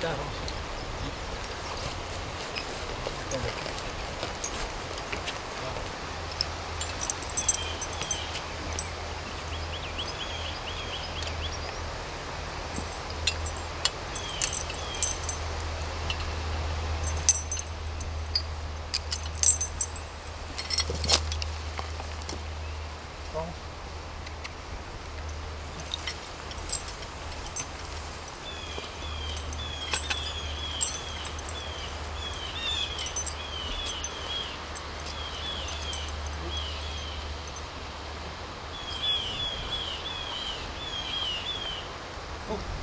devil. Oh.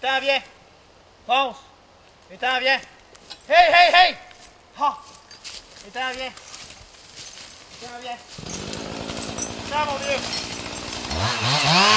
Étends, viens! Fonce! Étends, viens! Hey, hey, hey! Ha! Étends, viens! Étends, viens! Étends, mon vieux!